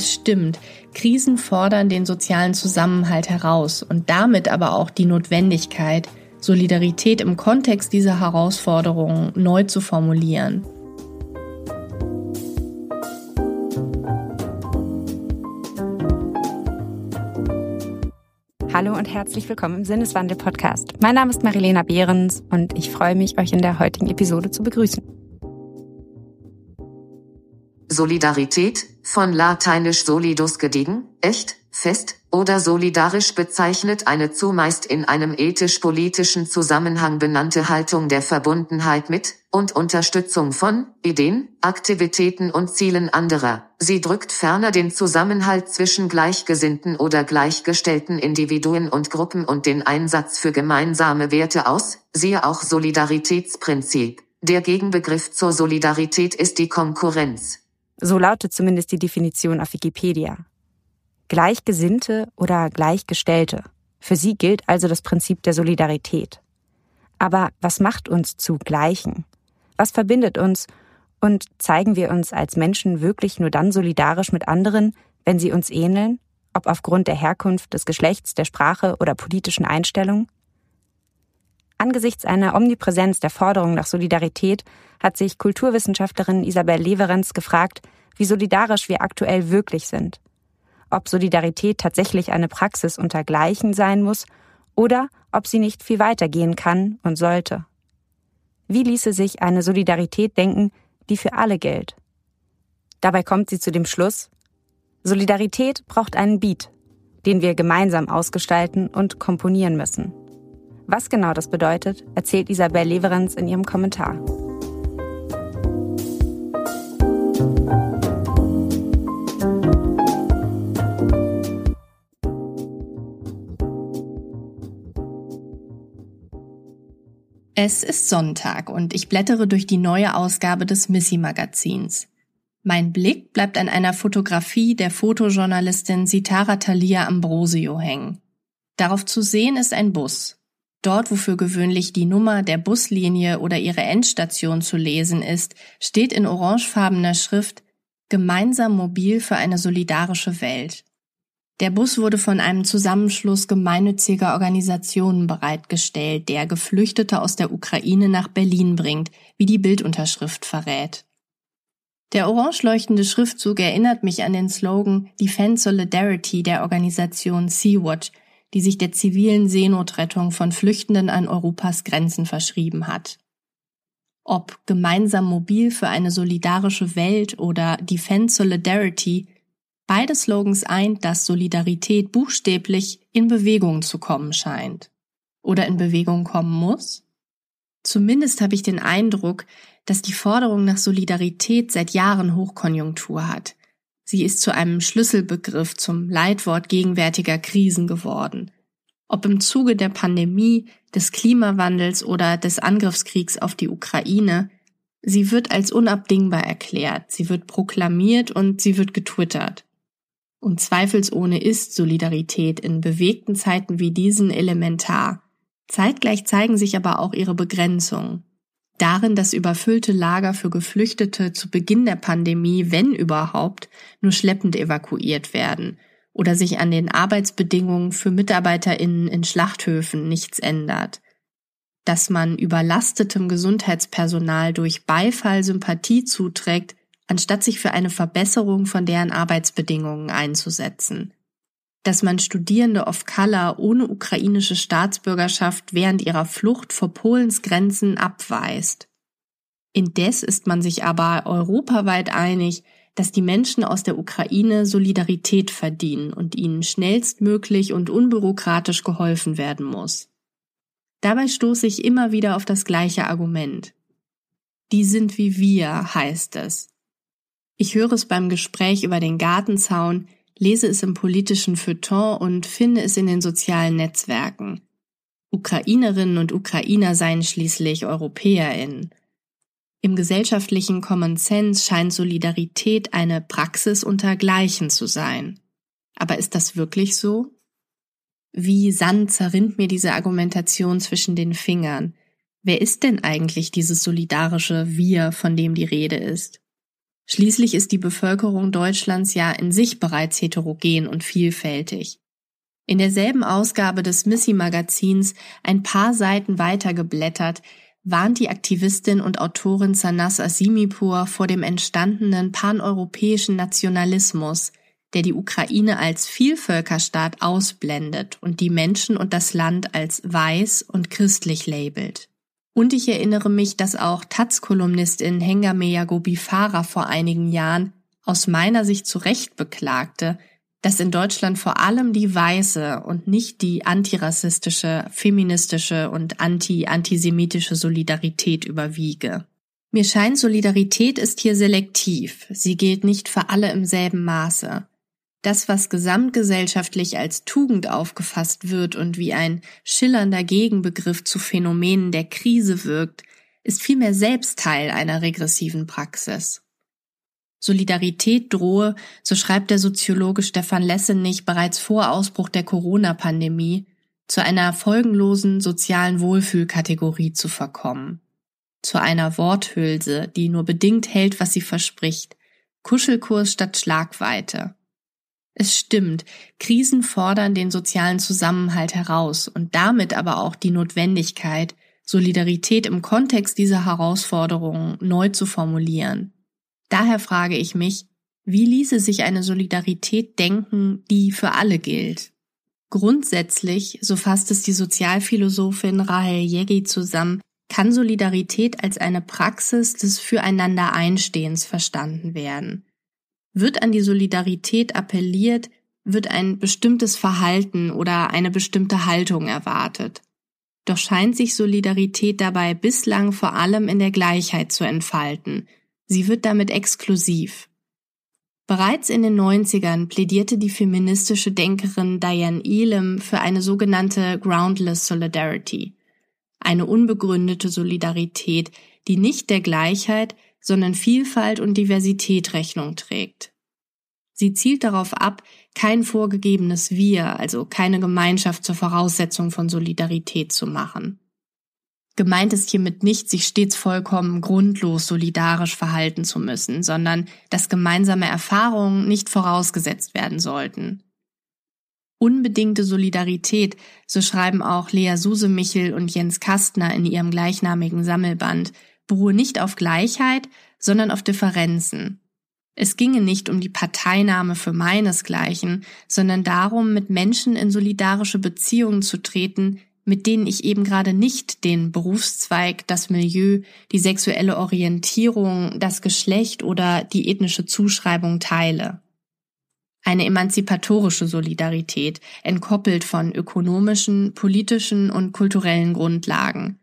Es stimmt, Krisen fordern den sozialen Zusammenhalt heraus und damit aber auch die Notwendigkeit, Solidarität im Kontext dieser Herausforderungen neu zu formulieren. Hallo und herzlich willkommen im Sinneswandel-Podcast. Mein Name ist Marilena Behrens und ich freue mich, euch in der heutigen Episode zu begrüßen. Solidarität, von lateinisch solidus gediegen, echt, fest, oder solidarisch bezeichnet eine zumeist in einem ethisch-politischen Zusammenhang benannte Haltung der Verbundenheit mit und Unterstützung von Ideen, Aktivitäten und Zielen anderer. Sie drückt ferner den Zusammenhalt zwischen gleichgesinnten oder gleichgestellten Individuen und Gruppen und den Einsatz für gemeinsame Werte aus, siehe auch Solidaritätsprinzip. Der Gegenbegriff zur Solidarität ist die Konkurrenz. So lautet zumindest die Definition auf Wikipedia. Gleichgesinnte oder Gleichgestellte. Für sie gilt also das Prinzip der Solidarität. Aber was macht uns zu Gleichen? Was verbindet uns? Und zeigen wir uns als Menschen wirklich nur dann solidarisch mit anderen, wenn sie uns ähneln, ob aufgrund der Herkunft, des Geschlechts, der Sprache oder politischen Einstellung? Angesichts einer Omnipräsenz der Forderung nach Solidarität hat sich Kulturwissenschaftlerin Isabel Leverenz gefragt, wie solidarisch wir aktuell wirklich sind. Ob Solidarität tatsächlich eine Praxis unter Gleichen sein muss oder ob sie nicht viel weiter gehen kann und sollte. Wie ließe sich eine Solidarität denken, die für alle gilt? Dabei kommt sie zu dem Schluss, Solidarität braucht einen Beat, den wir gemeinsam ausgestalten und komponieren müssen. Was genau das bedeutet, erzählt Isabel Leverenz in ihrem Kommentar. Es ist Sonntag und ich blättere durch die neue Ausgabe des Missy Magazins. Mein Blick bleibt an einer Fotografie der Fotojournalistin Sitara Thalia Ambrosio hängen. Darauf zu sehen ist ein Bus. Dort, wo für gewöhnlich die Nummer der Buslinie oder ihre Endstation zu lesen ist, steht in orangefarbener Schrift Gemeinsam mobil für eine solidarische Welt. Der Bus wurde von einem Zusammenschluss gemeinnütziger Organisationen bereitgestellt, der Geflüchtete aus der Ukraine nach Berlin bringt, wie die Bildunterschrift verrät. Der orange leuchtende Schriftzug erinnert mich an den Slogan Defend Solidarity der Organisation Sea-Watch, die sich der zivilen Seenotrettung von Flüchtenden an Europas Grenzen verschrieben hat. Ob gemeinsam mobil für eine solidarische Welt oder Defend Solidarity, beide Slogans eint, dass Solidarität buchstäblich in Bewegung zu kommen scheint. Oder in Bewegung kommen muss? Zumindest habe ich den Eindruck, dass die Forderung nach Solidarität seit Jahren Hochkonjunktur hat. Sie ist zu einem Schlüsselbegriff zum Leitwort gegenwärtiger Krisen geworden. Ob im Zuge der Pandemie, des Klimawandels oder des Angriffskriegs auf die Ukraine, sie wird als unabdingbar erklärt, sie wird proklamiert und sie wird getwittert. Und zweifelsohne ist Solidarität in bewegten Zeiten wie diesen elementar. Zeitgleich zeigen sich aber auch ihre Begrenzungen darin, dass überfüllte Lager für Geflüchtete zu Beginn der Pandemie, wenn überhaupt, nur schleppend evakuiert werden oder sich an den Arbeitsbedingungen für Mitarbeiterinnen in Schlachthöfen nichts ändert. Dass man überlastetem Gesundheitspersonal durch Beifall Sympathie zuträgt, anstatt sich für eine Verbesserung von deren Arbeitsbedingungen einzusetzen dass man Studierende of Color ohne ukrainische Staatsbürgerschaft während ihrer Flucht vor Polens Grenzen abweist. Indes ist man sich aber europaweit einig, dass die Menschen aus der Ukraine Solidarität verdienen und ihnen schnellstmöglich und unbürokratisch geholfen werden muss. Dabei stoße ich immer wieder auf das gleiche Argument. Die sind wie wir, heißt es. Ich höre es beim Gespräch über den Gartenzaun, lese es im politischen Feuilleton und finde es in den sozialen Netzwerken. Ukrainerinnen und Ukrainer seien schließlich EuropäerInnen. Im gesellschaftlichen Common Sense scheint Solidarität eine Praxis unter Gleichen zu sein. Aber ist das wirklich so? Wie Sand zerrinnt mir diese Argumentation zwischen den Fingern. Wer ist denn eigentlich dieses solidarische Wir, von dem die Rede ist? Schließlich ist die Bevölkerung Deutschlands ja in sich bereits heterogen und vielfältig. In derselben Ausgabe des Missy Magazins, ein paar Seiten weiter geblättert, warnt die Aktivistin und Autorin Sanas Asimipur vor dem entstandenen paneuropäischen Nationalismus, der die Ukraine als Vielvölkerstaat ausblendet und die Menschen und das Land als weiß und christlich labelt. Und ich erinnere mich, dass auch Taz-Kolumnistin Hengame Yagobi Farah vor einigen Jahren aus meiner Sicht zu Recht beklagte, dass in Deutschland vor allem die weiße und nicht die antirassistische, feministische und anti-antisemitische Solidarität überwiege. Mir scheint, Solidarität ist hier selektiv. Sie gilt nicht für alle im selben Maße. Das, was gesamtgesellschaftlich als Tugend aufgefasst wird und wie ein schillernder Gegenbegriff zu Phänomenen der Krise wirkt, ist vielmehr selbst Teil einer regressiven Praxis. Solidarität drohe, so schreibt der Soziologe Stefan Lessenich bereits vor Ausbruch der Corona-Pandemie, zu einer folgenlosen sozialen Wohlfühlkategorie zu verkommen. Zu einer Worthülse, die nur bedingt hält, was sie verspricht. Kuschelkurs statt Schlagweite. Es stimmt, Krisen fordern den sozialen Zusammenhalt heraus und damit aber auch die Notwendigkeit, Solidarität im Kontext dieser Herausforderungen neu zu formulieren. Daher frage ich mich, wie ließe sich eine Solidarität denken, die für alle gilt? Grundsätzlich, so fasst es die Sozialphilosophin Rahel Yegi zusammen, kann Solidarität als eine Praxis des Füreinander-Einstehens verstanden werden. Wird an die Solidarität appelliert, wird ein bestimmtes Verhalten oder eine bestimmte Haltung erwartet. Doch scheint sich Solidarität dabei bislang vor allem in der Gleichheit zu entfalten. Sie wird damit exklusiv. Bereits in den 90ern plädierte die feministische Denkerin Diane Elam für eine sogenannte Groundless Solidarity, eine unbegründete Solidarität, die nicht der Gleichheit, sondern Vielfalt und Diversität Rechnung trägt. Sie zielt darauf ab, kein vorgegebenes Wir, also keine Gemeinschaft zur Voraussetzung von Solidarität zu machen. Gemeint ist hiermit nicht, sich stets vollkommen grundlos solidarisch verhalten zu müssen, sondern dass gemeinsame Erfahrungen nicht vorausgesetzt werden sollten. Unbedingte Solidarität, so schreiben auch Lea Susemichel und Jens Kastner in ihrem gleichnamigen Sammelband, beruhe nicht auf Gleichheit, sondern auf Differenzen. Es ginge nicht um die Parteinahme für meinesgleichen, sondern darum, mit Menschen in solidarische Beziehungen zu treten, mit denen ich eben gerade nicht den Berufszweig, das Milieu, die sexuelle Orientierung, das Geschlecht oder die ethnische Zuschreibung teile. Eine emanzipatorische Solidarität, entkoppelt von ökonomischen, politischen und kulturellen Grundlagen,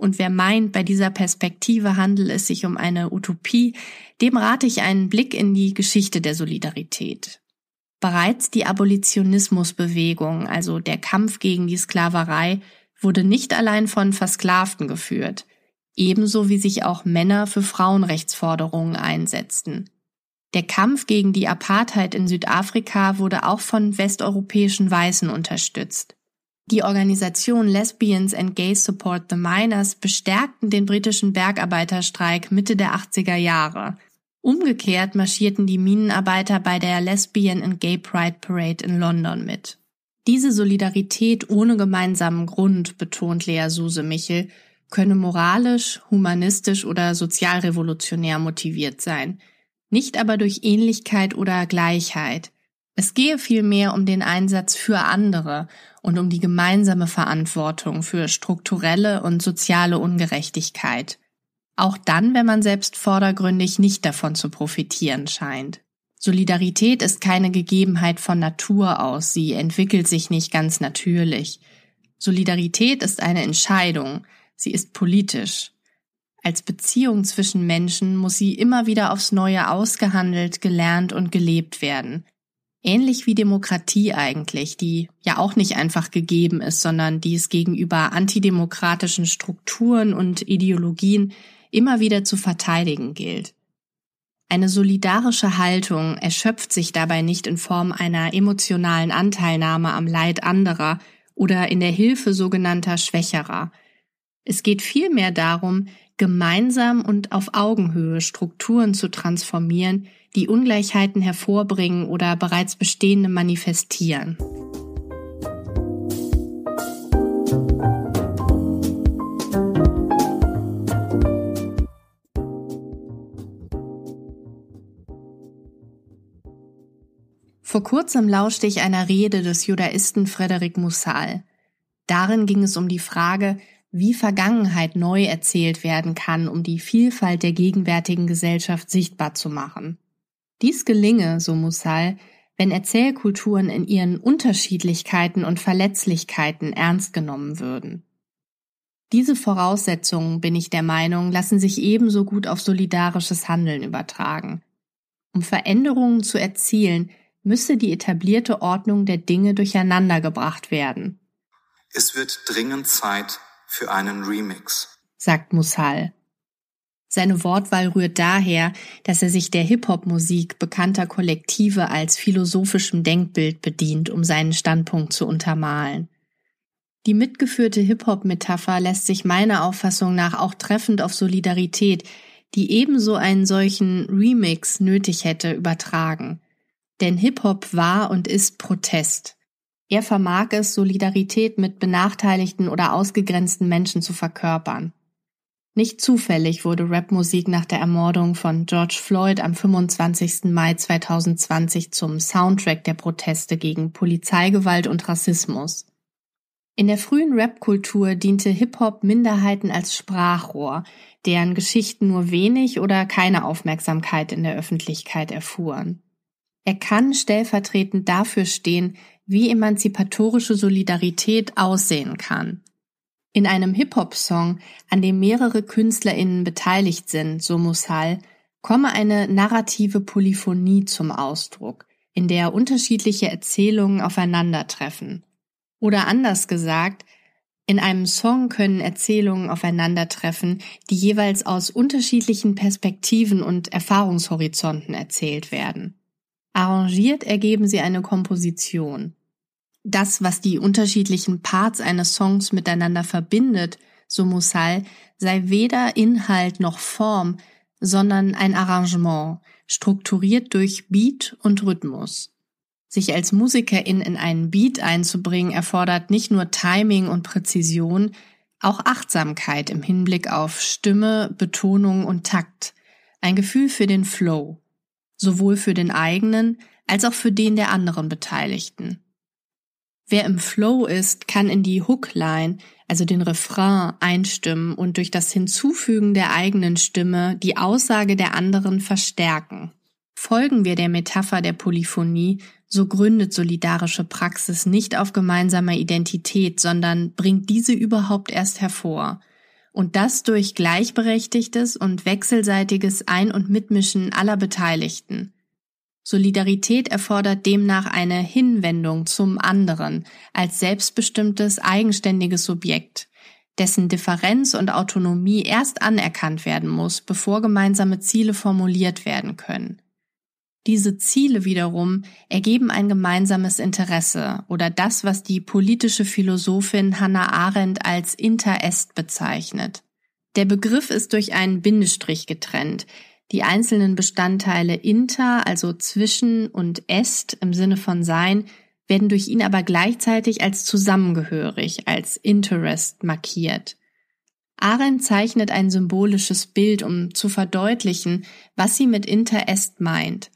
und wer meint, bei dieser Perspektive handelt es sich um eine Utopie, dem rate ich einen Blick in die Geschichte der Solidarität. Bereits die Abolitionismusbewegung, also der Kampf gegen die Sklaverei, wurde nicht allein von Versklavten geführt, ebenso wie sich auch Männer für Frauenrechtsforderungen einsetzten. Der Kampf gegen die Apartheid in Südafrika wurde auch von westeuropäischen Weißen unterstützt. Die Organisation Lesbians and Gays Support the Miners bestärkten den britischen Bergarbeiterstreik Mitte der 80er Jahre. Umgekehrt marschierten die Minenarbeiter bei der Lesbian and Gay Pride Parade in London mit. Diese Solidarität ohne gemeinsamen Grund, betont Lea Suse Michel, könne moralisch, humanistisch oder sozialrevolutionär motiviert sein, nicht aber durch Ähnlichkeit oder Gleichheit. Es gehe vielmehr um den Einsatz für andere und um die gemeinsame Verantwortung für strukturelle und soziale Ungerechtigkeit. Auch dann, wenn man selbst vordergründig nicht davon zu profitieren scheint. Solidarität ist keine Gegebenheit von Natur aus, sie entwickelt sich nicht ganz natürlich. Solidarität ist eine Entscheidung, sie ist politisch. Als Beziehung zwischen Menschen muss sie immer wieder aufs Neue ausgehandelt, gelernt und gelebt werden, Ähnlich wie Demokratie eigentlich, die ja auch nicht einfach gegeben ist, sondern die es gegenüber antidemokratischen Strukturen und Ideologien immer wieder zu verteidigen gilt. Eine solidarische Haltung erschöpft sich dabei nicht in Form einer emotionalen Anteilnahme am Leid anderer oder in der Hilfe sogenannter Schwächerer. Es geht vielmehr darum, gemeinsam und auf Augenhöhe Strukturen zu transformieren, die Ungleichheiten hervorbringen oder bereits bestehende manifestieren. Vor kurzem lauschte ich einer Rede des Judaisten Frederik Mussal. Darin ging es um die Frage, wie Vergangenheit neu erzählt werden kann, um die Vielfalt der gegenwärtigen Gesellschaft sichtbar zu machen. Dies gelinge, so Mussal, wenn Erzählkulturen in ihren Unterschiedlichkeiten und Verletzlichkeiten ernst genommen würden. Diese Voraussetzungen, bin ich der Meinung, lassen sich ebenso gut auf solidarisches Handeln übertragen. Um Veränderungen zu erzielen, müsse die etablierte Ordnung der Dinge durcheinandergebracht werden. Es wird dringend Zeit für einen Remix, sagt Musal. Seine Wortwahl rührt daher, dass er sich der Hip-Hop-Musik bekannter Kollektive als philosophischem Denkbild bedient, um seinen Standpunkt zu untermalen. Die mitgeführte Hip-Hop-Metapher lässt sich meiner Auffassung nach auch treffend auf Solidarität, die ebenso einen solchen Remix nötig hätte, übertragen. Denn Hip-Hop war und ist Protest. Er vermag es, Solidarität mit benachteiligten oder ausgegrenzten Menschen zu verkörpern. Nicht zufällig wurde Rapmusik nach der Ermordung von George Floyd am 25. Mai 2020 zum Soundtrack der Proteste gegen Polizeigewalt und Rassismus. In der frühen Rapkultur diente Hip-Hop Minderheiten als Sprachrohr, deren Geschichten nur wenig oder keine Aufmerksamkeit in der Öffentlichkeit erfuhren. Er kann stellvertretend dafür stehen, wie emanzipatorische Solidarität aussehen kann. In einem Hip-Hop-Song, an dem mehrere KünstlerInnen beteiligt sind, so Musal, komme eine narrative Polyphonie zum Ausdruck, in der unterschiedliche Erzählungen aufeinandertreffen. Oder anders gesagt, in einem Song können Erzählungen aufeinandertreffen, die jeweils aus unterschiedlichen Perspektiven und Erfahrungshorizonten erzählt werden. Arrangiert ergeben sie eine Komposition. Das, was die unterschiedlichen Parts eines Songs miteinander verbindet, so Musal, sei weder Inhalt noch Form, sondern ein Arrangement, strukturiert durch Beat und Rhythmus. Sich als Musikerin in einen Beat einzubringen erfordert nicht nur Timing und Präzision, auch Achtsamkeit im Hinblick auf Stimme, Betonung und Takt, ein Gefühl für den Flow sowohl für den eigenen als auch für den der anderen Beteiligten. Wer im Flow ist, kann in die Hookline, also den Refrain, einstimmen und durch das Hinzufügen der eigenen Stimme die Aussage der anderen verstärken. Folgen wir der Metapher der Polyphonie, so gründet solidarische Praxis nicht auf gemeinsamer Identität, sondern bringt diese überhaupt erst hervor. Und das durch gleichberechtigtes und wechselseitiges Ein- und Mitmischen aller Beteiligten. Solidarität erfordert demnach eine Hinwendung zum anderen als selbstbestimmtes, eigenständiges Subjekt, dessen Differenz und Autonomie erst anerkannt werden muss, bevor gemeinsame Ziele formuliert werden können. Diese Ziele wiederum ergeben ein gemeinsames Interesse oder das, was die politische Philosophin Hannah Arendt als Interest bezeichnet. Der Begriff ist durch einen Bindestrich getrennt. Die einzelnen Bestandteile inter, also zwischen und est im Sinne von sein, werden durch ihn aber gleichzeitig als zusammengehörig, als Interest markiert. Arendt zeichnet ein symbolisches Bild, um zu verdeutlichen, was sie mit Interest meint.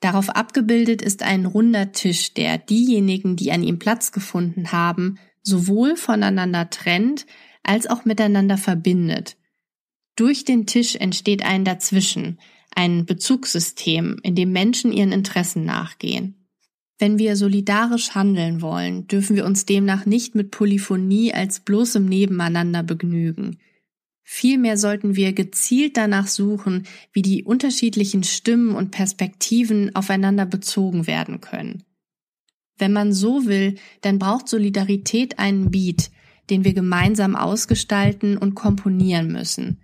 Darauf abgebildet ist ein runder Tisch, der diejenigen, die an ihm Platz gefunden haben, sowohl voneinander trennt als auch miteinander verbindet. Durch den Tisch entsteht ein Dazwischen, ein Bezugssystem, in dem Menschen ihren Interessen nachgehen. Wenn wir solidarisch handeln wollen, dürfen wir uns demnach nicht mit Polyphonie als bloßem Nebeneinander begnügen. Vielmehr sollten wir gezielt danach suchen, wie die unterschiedlichen Stimmen und Perspektiven aufeinander bezogen werden können. Wenn man so will, dann braucht Solidarität einen Beat, den wir gemeinsam ausgestalten und komponieren müssen.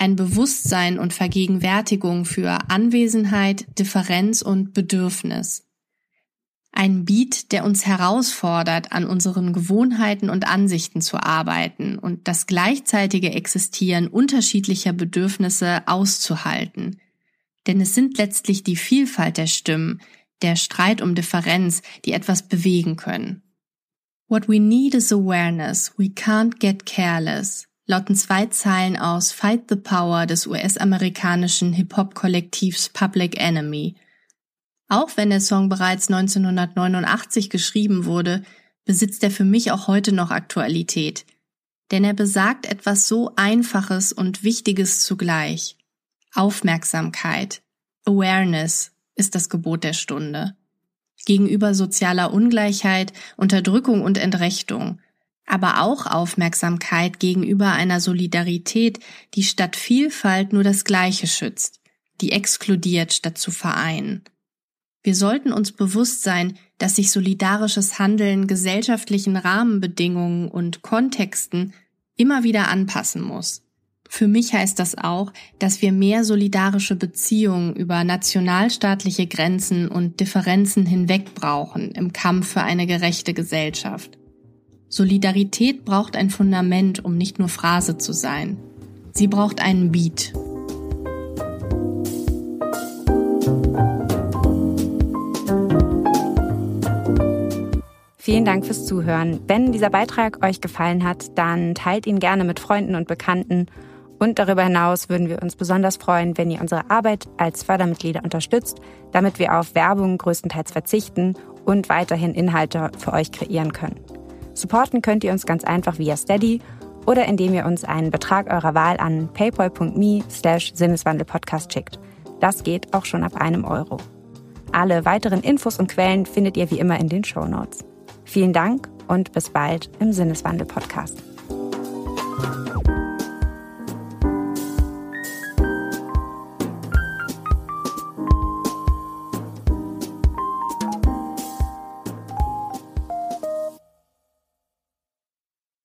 Ein Bewusstsein und Vergegenwärtigung für Anwesenheit, Differenz und Bedürfnis. Ein Beat, der uns herausfordert, an unseren Gewohnheiten und Ansichten zu arbeiten und das gleichzeitige Existieren unterschiedlicher Bedürfnisse auszuhalten. Denn es sind letztlich die Vielfalt der Stimmen, der Streit um Differenz, die etwas bewegen können. What we need is awareness. We can't get careless. Lauten zwei Zeilen aus Fight the Power des US-amerikanischen Hip-Hop-Kollektivs Public Enemy. Auch wenn der Song bereits 1989 geschrieben wurde, besitzt er für mich auch heute noch Aktualität. Denn er besagt etwas so Einfaches und Wichtiges zugleich. Aufmerksamkeit, Awareness ist das Gebot der Stunde. Gegenüber sozialer Ungleichheit, Unterdrückung und Entrechtung, aber auch Aufmerksamkeit gegenüber einer Solidarität, die statt Vielfalt nur das Gleiche schützt, die exkludiert statt zu vereinen. Wir sollten uns bewusst sein, dass sich solidarisches Handeln gesellschaftlichen Rahmenbedingungen und Kontexten immer wieder anpassen muss. Für mich heißt das auch, dass wir mehr solidarische Beziehungen über nationalstaatliche Grenzen und Differenzen hinweg brauchen im Kampf für eine gerechte Gesellschaft. Solidarität braucht ein Fundament, um nicht nur Phrase zu sein. Sie braucht einen Beat. Vielen Dank fürs Zuhören. Wenn dieser Beitrag euch gefallen hat, dann teilt ihn gerne mit Freunden und Bekannten und darüber hinaus würden wir uns besonders freuen, wenn ihr unsere Arbeit als Fördermitglieder unterstützt, damit wir auf Werbung größtenteils verzichten und weiterhin Inhalte für euch kreieren können. Supporten könnt ihr uns ganz einfach via Steady oder indem ihr uns einen Betrag eurer Wahl an paypal.me slash Sinneswandelpodcast schickt. Das geht auch schon ab einem Euro. Alle weiteren Infos und Quellen findet ihr wie immer in den Show Notes. Vielen Dank und bis bald im Sinneswandel-Podcast.